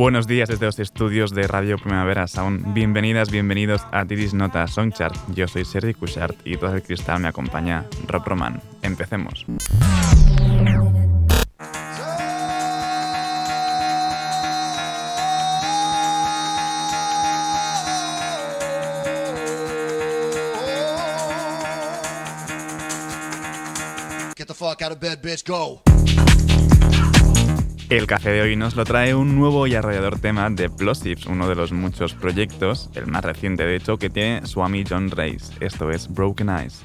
Buenos días desde los estudios de Radio Primavera Sound. Bienvenidas, bienvenidos a Tiris Nota Songchart. Yo soy Sergi Cushart y todo el cristal me acompaña Rob Roman. Empecemos. Get the fuck out of bed, bitch, go. El café de hoy nos lo trae un nuevo y arrollador tema de Plosives, uno de los muchos proyectos, el más reciente de hecho, que tiene Swami John Race. Esto es Broken Eyes.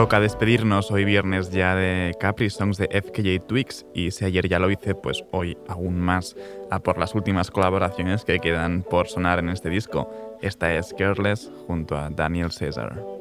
Toca despedirnos hoy viernes ya de Capri Songs de FKJ Twix y si ayer ya lo hice, pues hoy aún más a por las últimas colaboraciones que quedan por sonar en este disco. Esta es Careless junto a Daniel Cesar.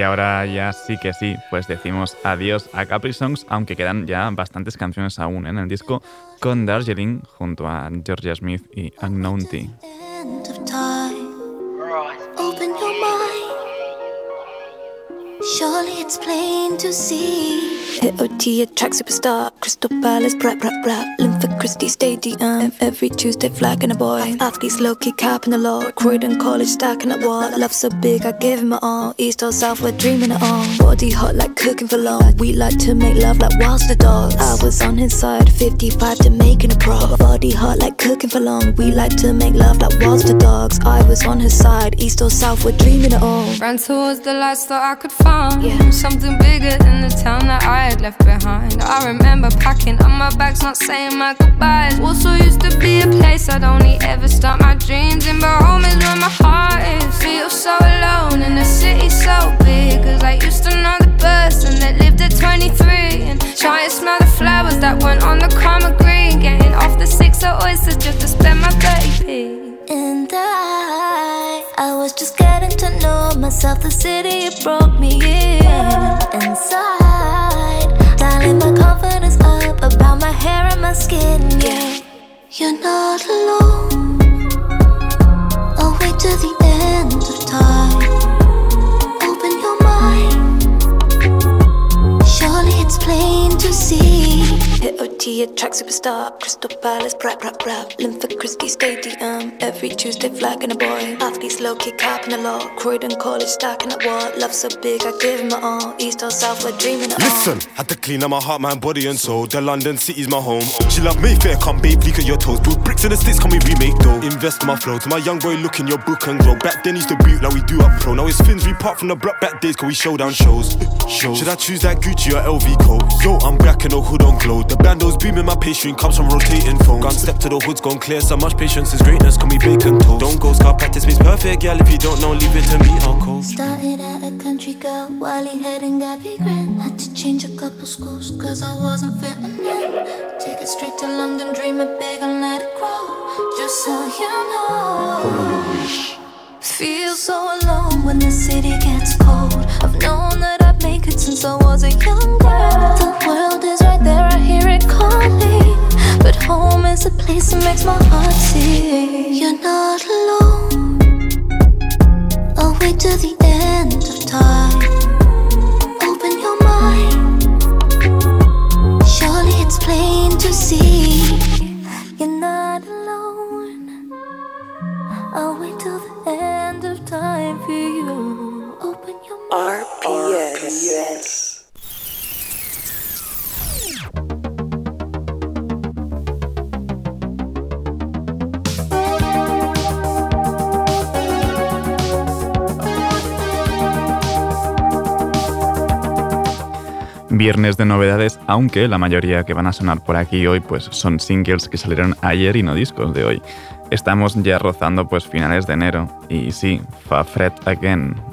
Y ahora ya sí que sí, pues decimos adiós a Capri Songs, aunque quedan ya bastantes canciones aún en el disco con Darjeeling junto a Georgia Smith y Unknown T. Surely it's plain to see. AOT, a track superstar. Crystal Palace, blah, blah, blah. Lympha Christie Stadium. Every Tuesday, flagging a boy. Athletes low key capping the law. Croydon College stacking up wall. Love so big, I give him it all. East or South, we're dreaming it all. Body hot like cooking for long. We like to make love like whilst the dogs. I was on his side, 55 to making a pro. Body hot like cooking for long. We like to make love like whilst the dogs. I was on his side, East or South, we're dreaming it all. Ran towards the lights that I could find. Yeah. Something bigger than the town that I had left behind. I remember packing up my bags, not saying my goodbyes. Also used to be a place I'd only ever start my dreams in, but home is where my heart is. Feel so alone in a city so big, cause I used to know the person that lived at 23 and try to smell the flowers that went on the common green. Getting off the six of oysters just to spend my baby in the myself, the city, it broke me in. Inside, dialing my confidence up about my hair and my skin, yeah. You're not alone. I'll wait till the end of time. Open your mind. Surely it's plain to see. Hit OT, track superstar. Crystal Palace, rap, rap, rap. Lympha Christie Stadium. Every Tuesday, flagging a boy. Athletes low key capping a lot. Croydon College, stacking up what? Love so big, I give my all. East or South, we're dreaming it all. Listen, had to clean up my heart, mind, body, and soul. The London city's my home. She love Mayfair, come babe, leak at your toes. Put bricks in the sticks, can we remake though? Invest in my flow. To my young boy, look in your book and grow. Back then, used to boot like we do up pro. Now it's fins, we part from the block back days, cause we show down shows. shows. Should I choose that Gucci or LV coat? Yo, I'm back in the hood on glow. The bando's beaming, my pastry comes from rotating phone. Gun step to the hood's gone clear, so much patience is greatness, can we bacon toast? Don't go scar practice means perfect, yeah. If you don't know, leave it to me, I'll coach. Started at a country girl, Wally head and Gabby Grant. Had to change a couple schools, cause I wasn't fitting in. Take it straight to London, dream it big and let it grow. Just so you know. Feel so alone when the city gets cold. I've known it since I was a young girl. The world is right there, I hear it calling. But home is a place that makes my heart sing. You're not alone. I'll wait till the end of time. Open your mind. Surely it's plain to see. You're not alone. I'll wait till the end of time for you. RPS. Viernes de novedades, aunque la mayoría que van a sonar por aquí hoy pues son singles que salieron ayer y no discos de hoy. Estamos ya rozando pues finales de enero y sí, Fa Fred Again.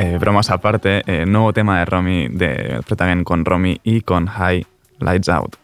Eh, bromas aparte, eh, nuevo tema de Romy, de Fred con Romy y con High Lights Out.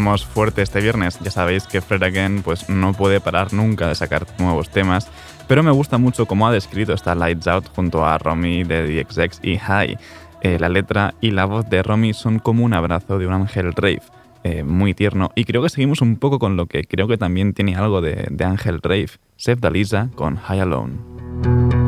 Fuerte este viernes, ya sabéis que Fred Again pues, no puede parar nunca de sacar nuevos temas, pero me gusta mucho cómo ha descrito esta Lights Out junto a Romy de DXX y High. Eh, la letra y la voz de Romy son como un abrazo de un ángel rave. Eh, muy tierno y creo que seguimos un poco con lo que creo que también tiene algo de, de Ángel Rave, Seth Dalisa con High Alone.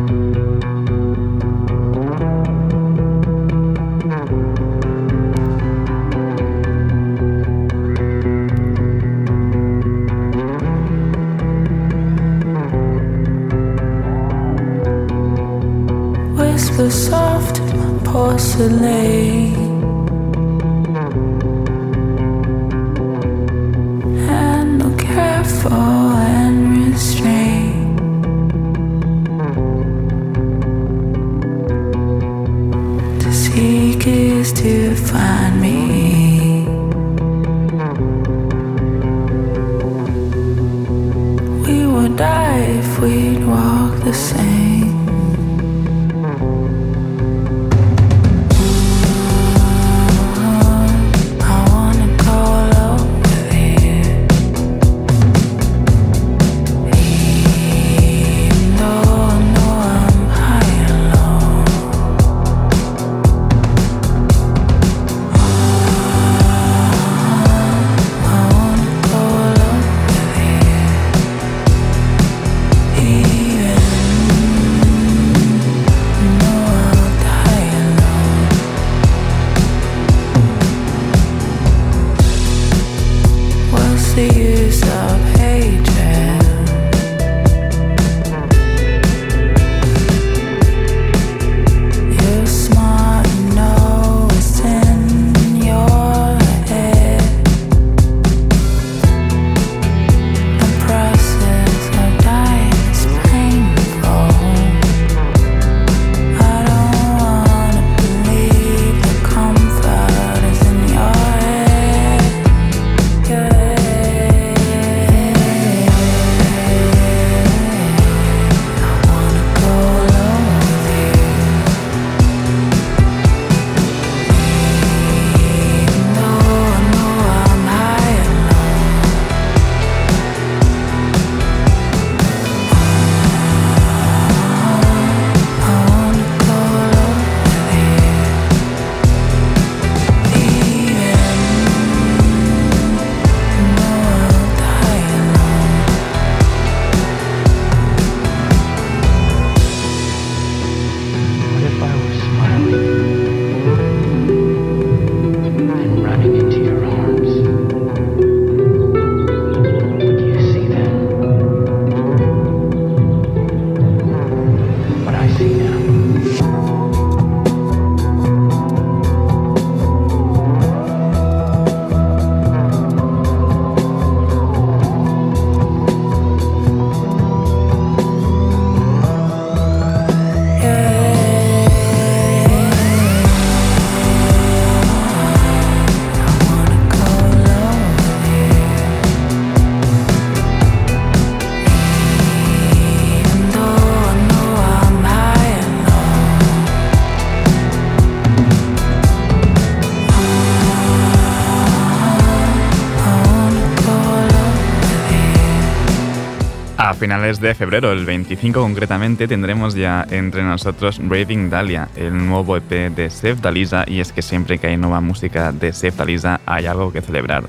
Finales de febrero, el 25 concretamente, tendremos ya entre nosotros Raving Dahlia, el nuevo EP de Sef Dalisa, y es que siempre que hay nueva música de Sef Dalisa hay algo que celebrar.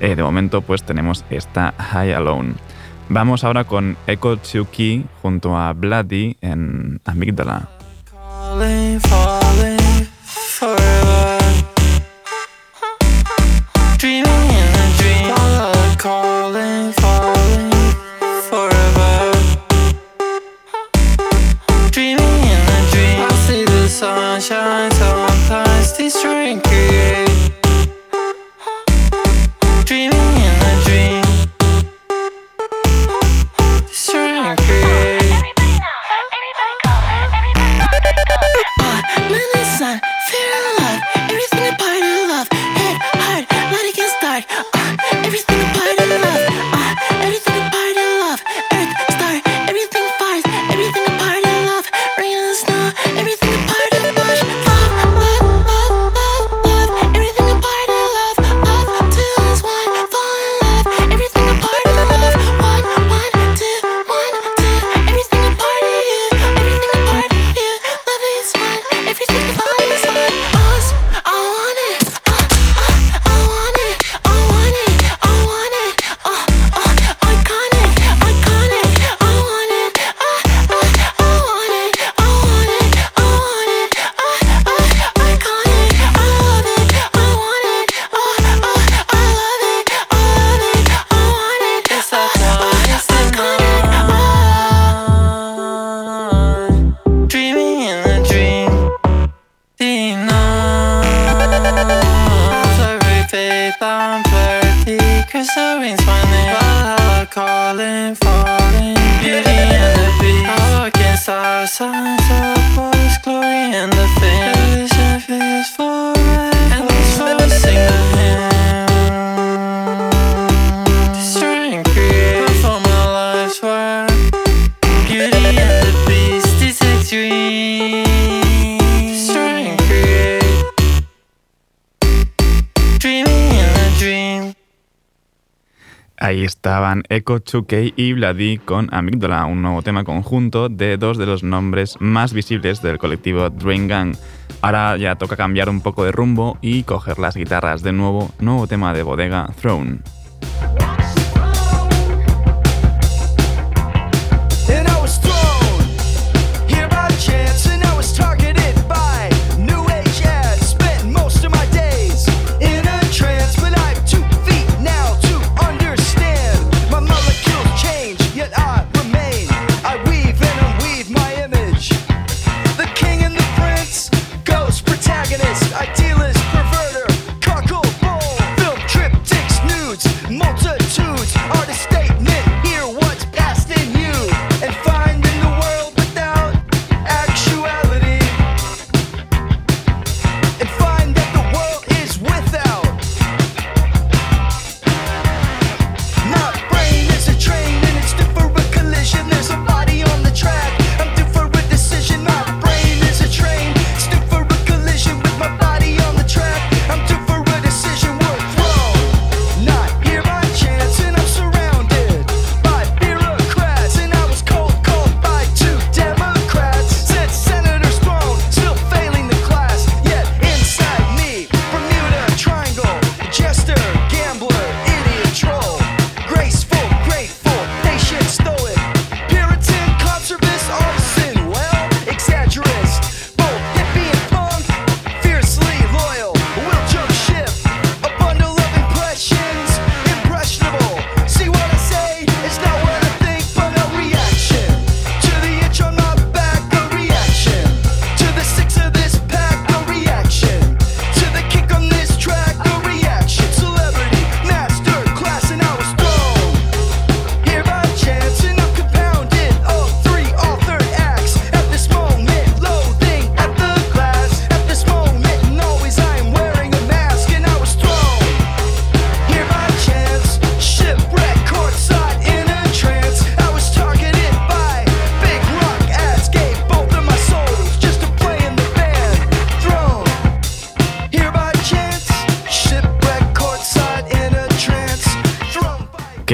Eh, de momento, pues tenemos esta High Alone. Vamos ahora con Echo Chuki junto a Bloody en falling sunshine Echo, 2K y Vladi con Amígdala, un nuevo tema conjunto de dos de los nombres más visibles del colectivo Drain Gang. Ahora ya toca cambiar un poco de rumbo y coger las guitarras de nuevo, nuevo tema de bodega Throne.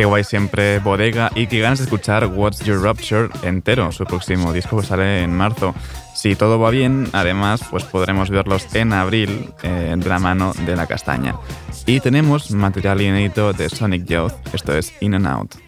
Qué guay siempre Bodega y qué ganas de escuchar What's Your Rupture entero, su próximo disco pues, sale en marzo. Si todo va bien, además, pues podremos verlos en abril eh, de la mano de la castaña. Y tenemos material inédito de Sonic Youth, esto es In and Out.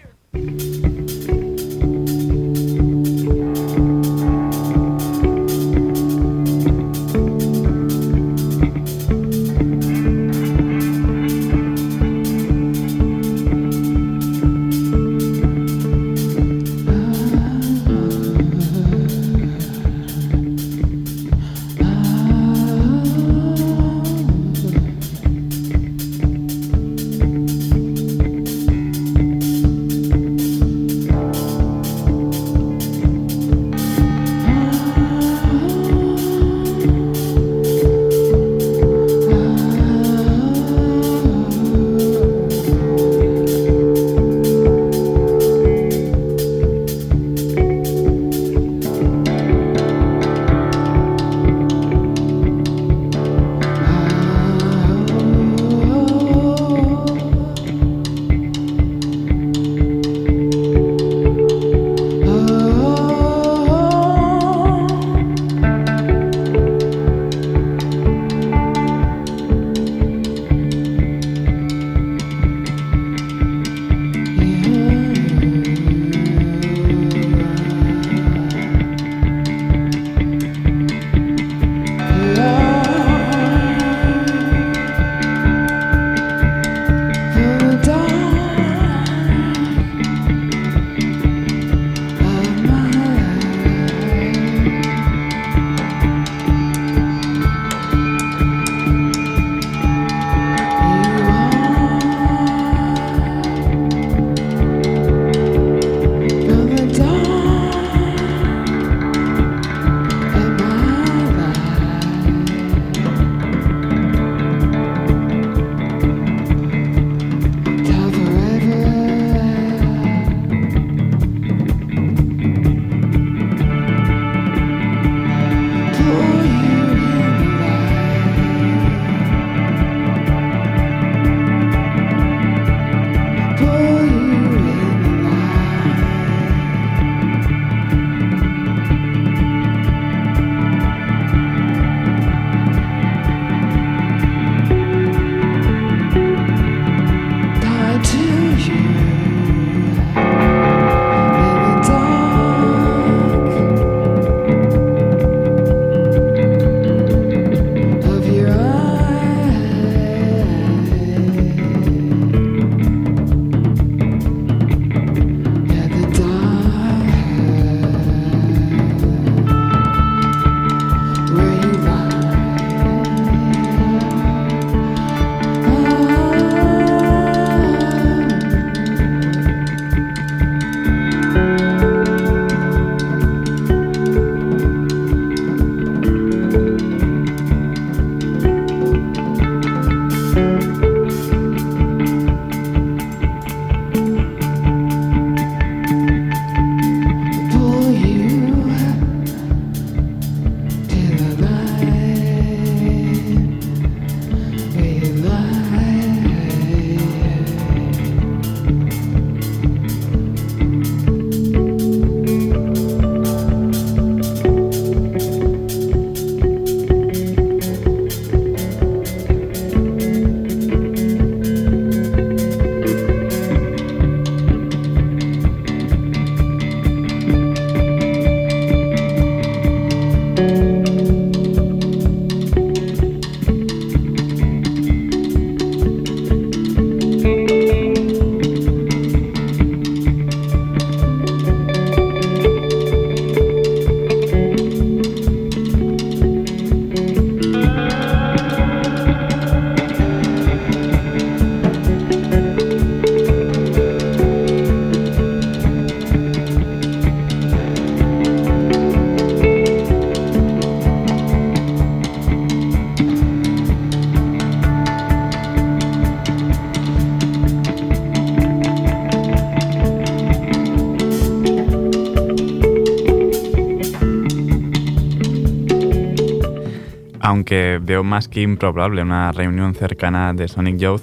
Veo más que improbable una reunión cercana de Sonic Youth,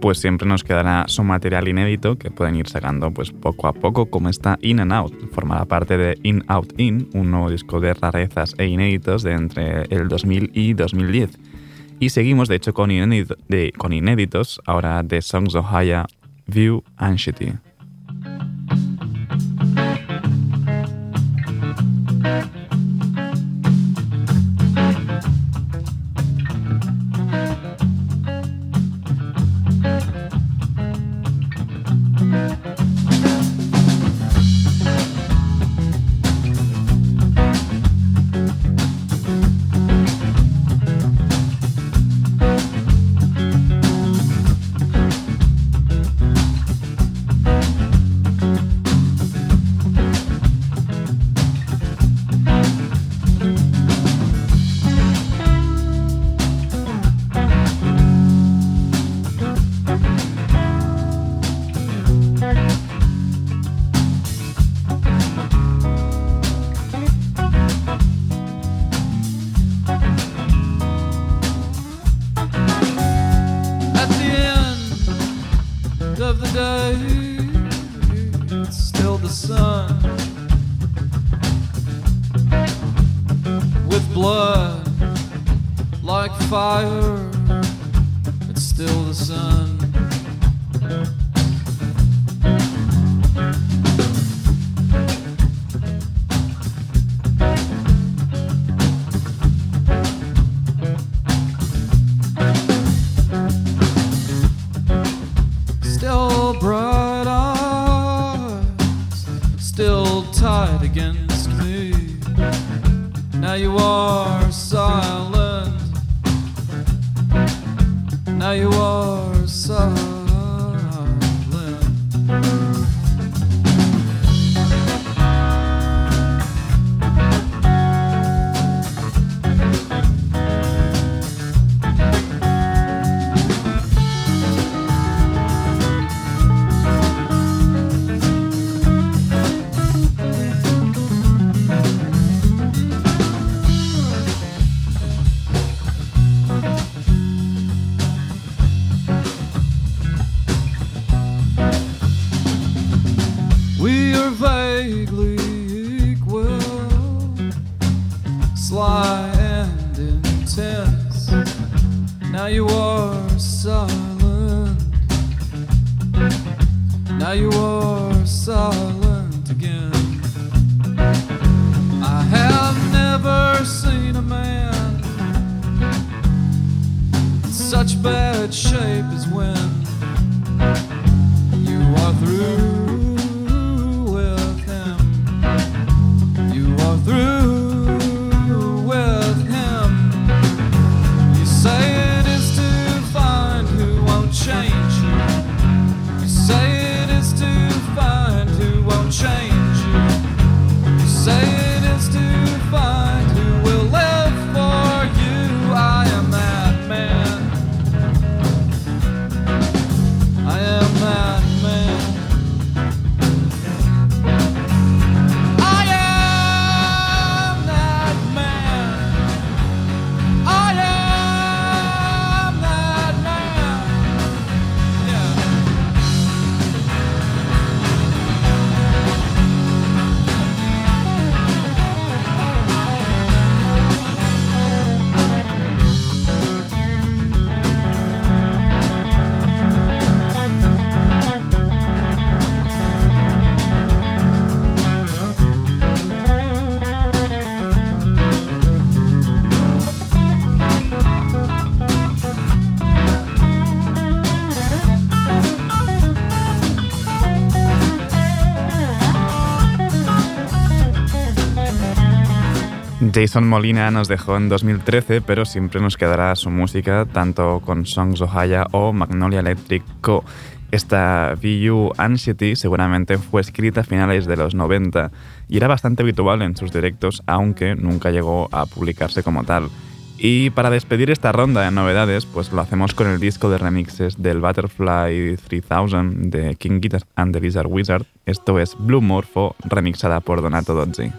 pues siempre nos quedará su material inédito que pueden ir sacando pues poco a poco, como está In and Out. Formará parte de In Out In, un nuevo disco de rarezas e inéditos de entre el 2000 y 2010. Y seguimos, de hecho, con, inédito- de- con inéditos, ahora de Songs of Haya, View and day, it's still the sun with blood like fire. Jason Molina nos dejó en 2013, pero siempre nos quedará su música tanto con Songs Ohaya o Magnolia Electric Co. Esta VU Anxiety seguramente fue escrita a finales de los 90 y era bastante habitual en sus directos, aunque nunca llegó a publicarse como tal. Y para despedir esta ronda de novedades, pues lo hacemos con el disco de remixes del Butterfly 3000 de King Guitar and the Lizard Wizard. Esto es Blue Morpho, remixada por Donato Dozzi.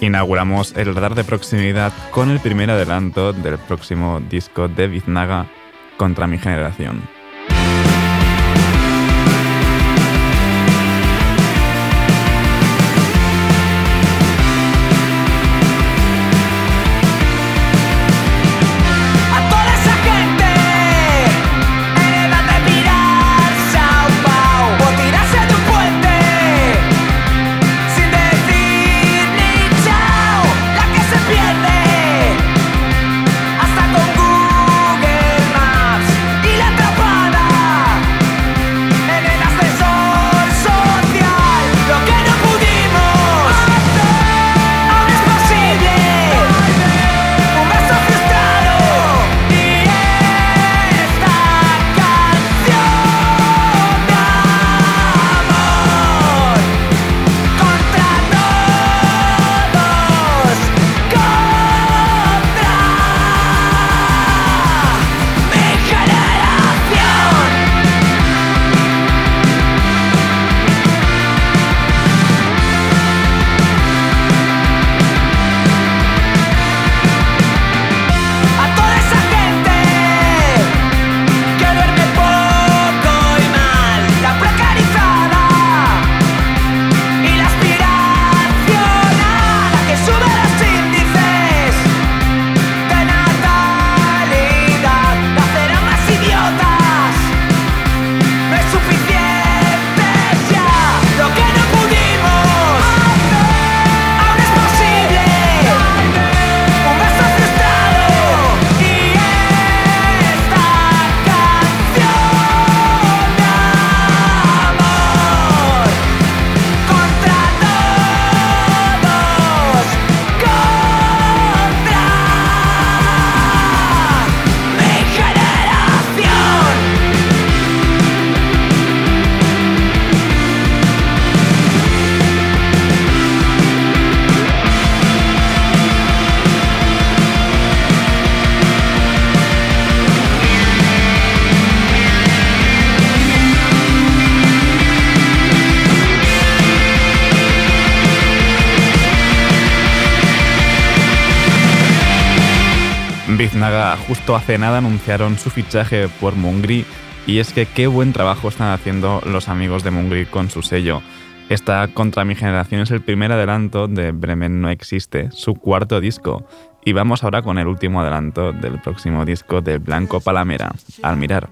Inauguramos el radar de proximidad con el primer adelanto del próximo disco de Biznaga, Contra mi generación. Justo hace nada anunciaron su fichaje por Mungri y es que qué buen trabajo están haciendo los amigos de Mungri con su sello. Esta Contra mi generación es el primer adelanto de Bremen No Existe, su cuarto disco. Y vamos ahora con el último adelanto del próximo disco de Blanco Palamera, Al Mirar.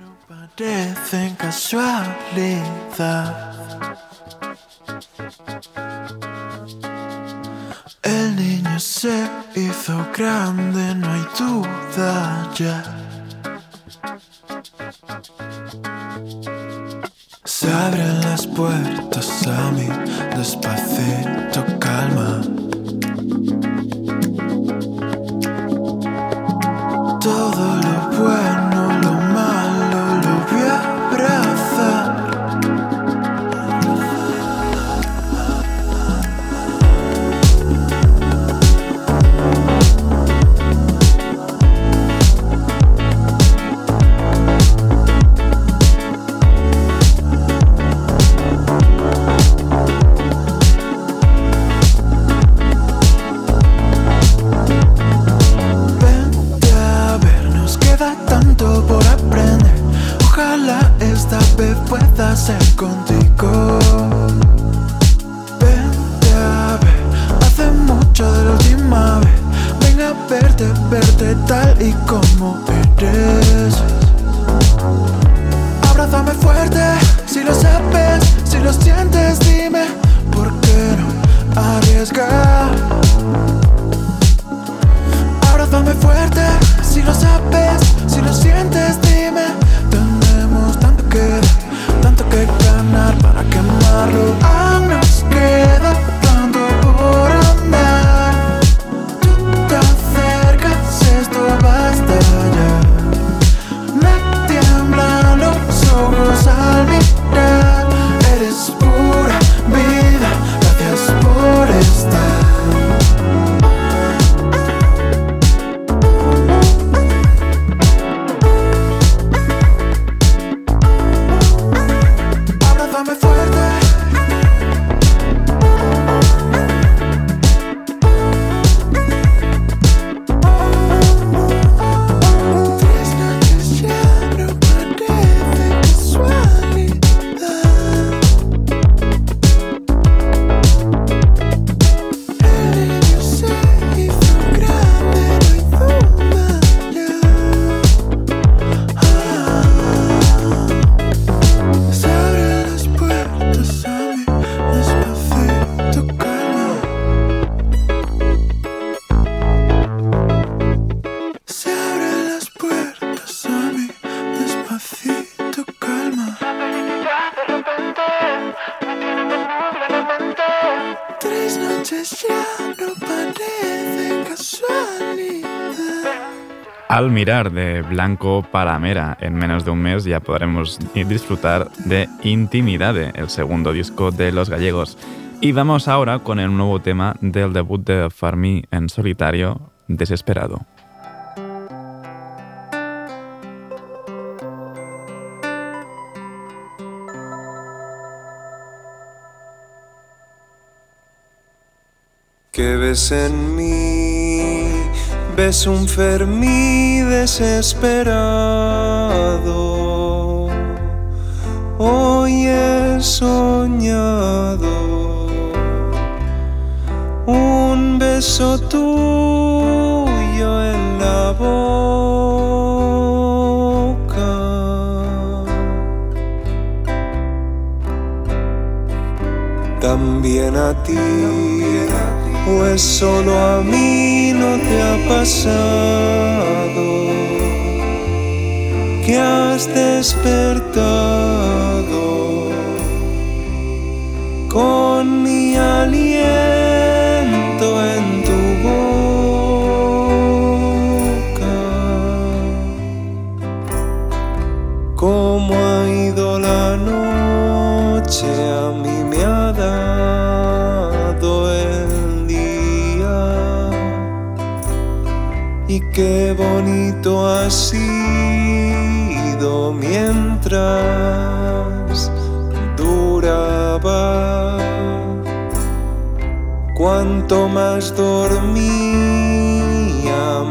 Se hizo grande, no hay duda ya. Se abren las puertas a mí, despacito, hacer contigo. Al mirar de Blanco Palamera, en menos de un mes ya podremos disfrutar de Intimidade, el segundo disco de los gallegos. Y vamos ahora con el nuevo tema del debut de Farmi en solitario, Desesperado. ¿Qué ves en mí? Ves un Fermí desesperado. Hoy he soñado un beso tuyo en la boca. También a ti, o es solo a mí no te ha pasado que has despertado con mi aliento qué bonito ha sido mientras duraba. Cuanto más dormía,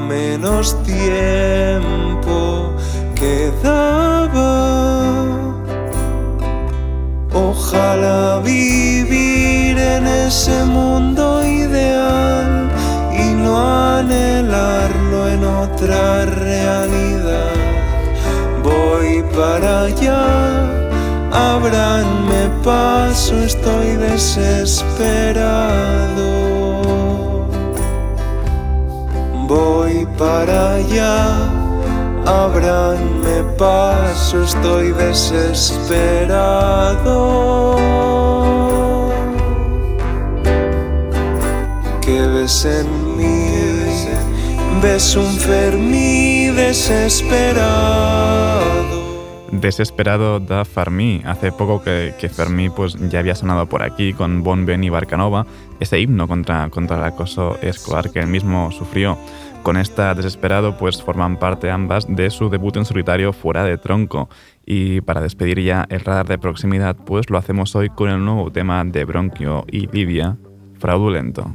menos tiempo quedaba. Ojalá vivir en ese mundo ideal y no anhelarlo en otra realidad. Voy para allá, abranme paso, estoy desesperado. Voy para allá, abranme paso, estoy desesperado. ¿Qué ves Fermí desesperado. Desesperado da Fermí. Hace poco que, que Fermí pues, ya había sonado por aquí con Bon Ben y Barcanova, ese himno contra, contra el acoso escolar que él mismo sufrió. Con esta Desesperado pues forman parte ambas de su debut en solitario Fuera de Tronco. Y para despedir ya el radar de proximidad pues lo hacemos hoy con el nuevo tema de Bronquio y Lidia, Fraudulento.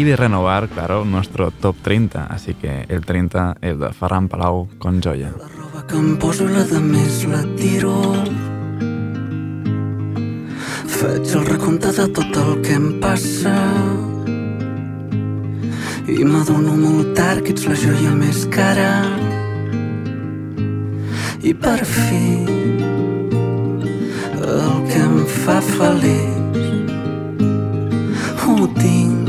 Y de renovar, claro, nuestro top 30. Así que el 30 es de Ferran Palau con Joya. que em poso la de més la tiro Faig el recompte de tot el que em passa i m'adono molt tard que ets la joia més cara i per fi el que em fa feliç ho tinc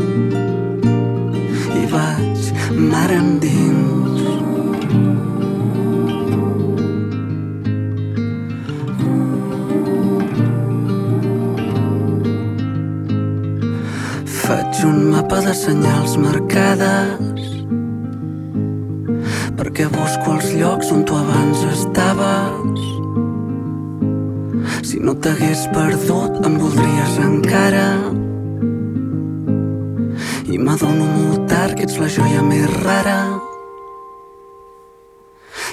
vaig mar endins Faig un mapa de senyals marcades perquè busco els llocs on tu abans estaves. Si no t'hagués perdut, em voldries encara. I m'adono molt tard que ets la joia més rara.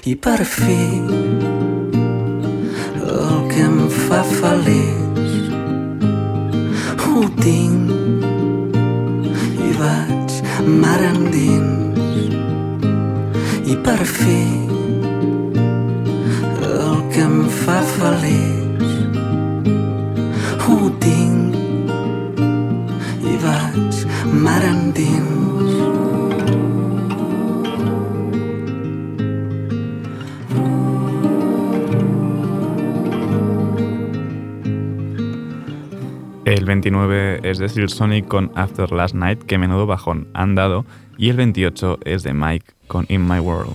I per fi, el que em fa feliç, ho tinc i vaig mar endins. fi 29 es de Silk Sonic con After Last Night, que menudo bajón han dado. Y el 28 es de Mike con In My World.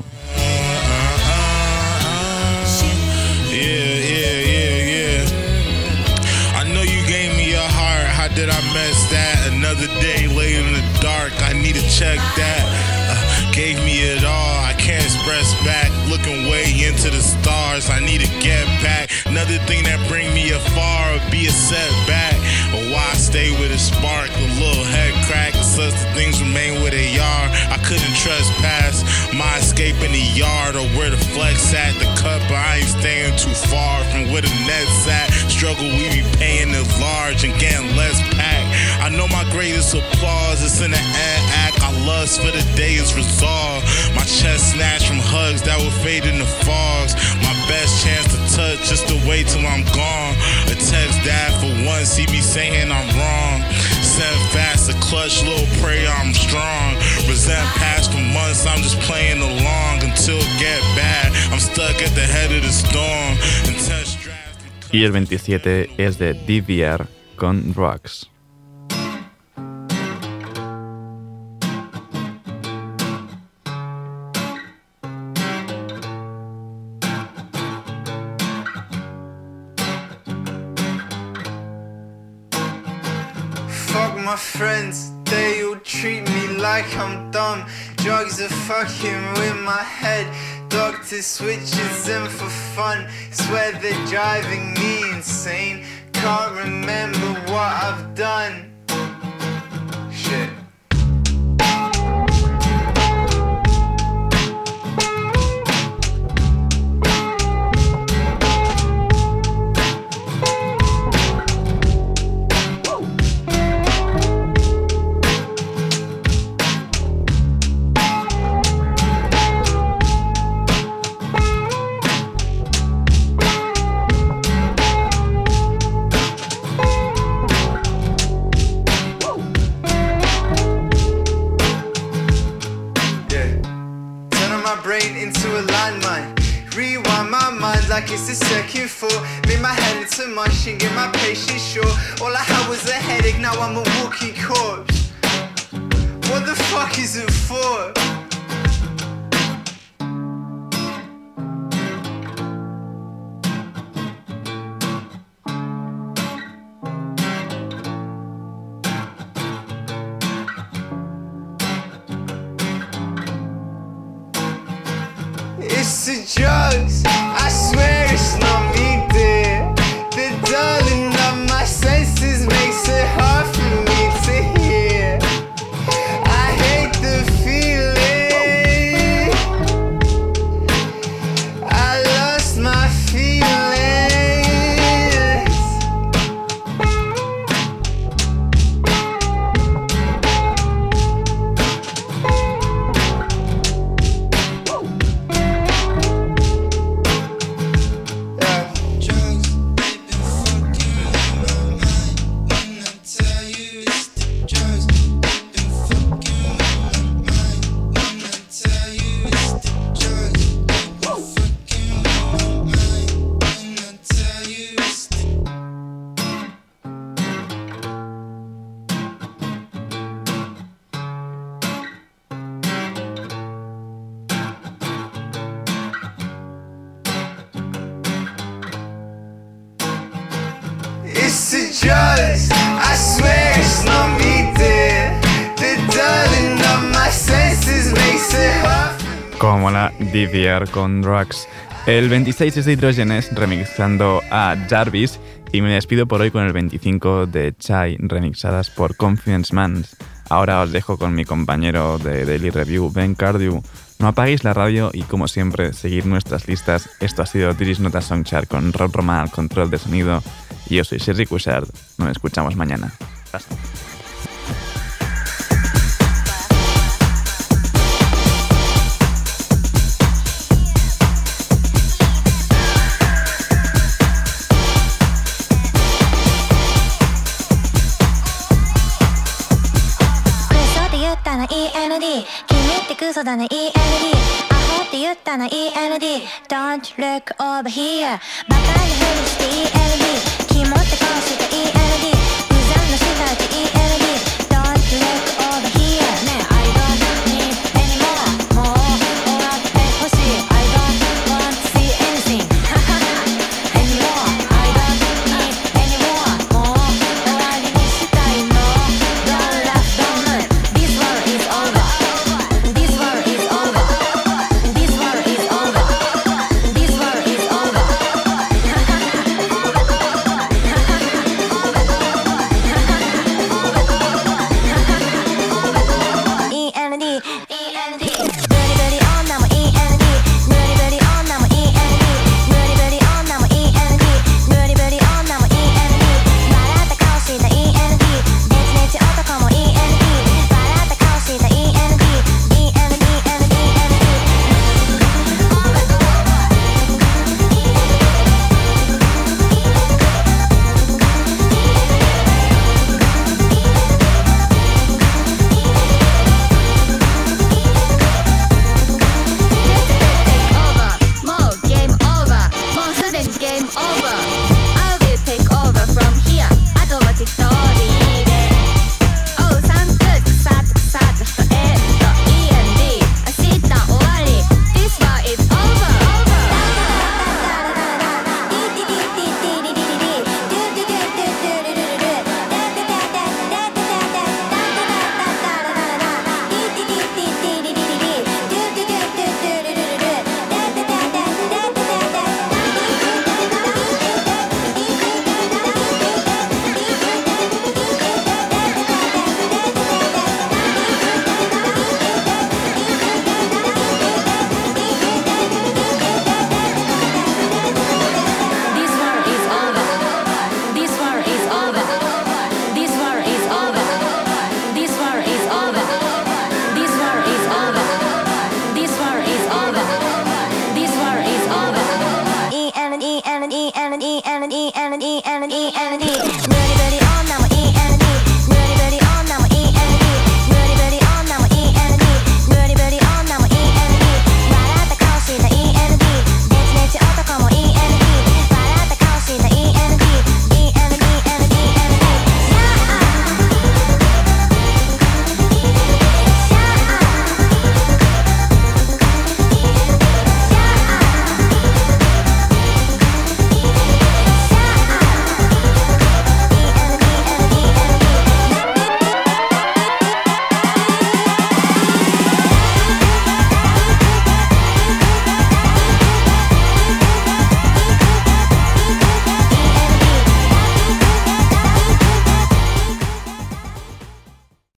Did I mess that? Another day late in the dark. I need to check that. Uh, gave me it all. I can't express back. Looking way into the stars. I need to get back. Another thing that bring my escape in the yard or where the flex at. The cut, but I ain't staying too far from where the net's at. Struggle, we be paying it large and getting less pack. I know my greatest applause is in the act. I lust for the day is resolved. My chest snatched from hugs that would fade in the fogs. My best chance to touch just to wait till I'm gone. A text that for once he be saying I'm wrong. Send fast a clutch, little prayer I'm strong. Resent past for months, I'm just playing along until get bad. I'm stuck at the head of the storm. Y el 27 es de DVR con Drugs. Are fucking with my head. Doctor switches them for fun. Swear they're driving me insane. Can't remember what I've done. Shit. Like it's the second floor. Made my head into and get my patience short. All I had was a headache, now I'm a walking corpse. What the fuck is it for? Con Drugs. El 26 es de Hidrogenes remixando a Jarvis y me despido por hoy con el 25 de Chai remixadas por Confidence Man. Ahora os dejo con mi compañero de Daily Review, Ben Cardew. No apaguéis la radio y como siempre, seguid nuestras listas. Esto ha sido Tiris Nota Songchart con Rob Roman al control de sonido. Yo soy Sergi Cushard. Nos escuchamos mañana. Hasta. 嘘だね ELD アホって言ったな ELD Don't look over here バカにふりして ELD 肝って顔して ELD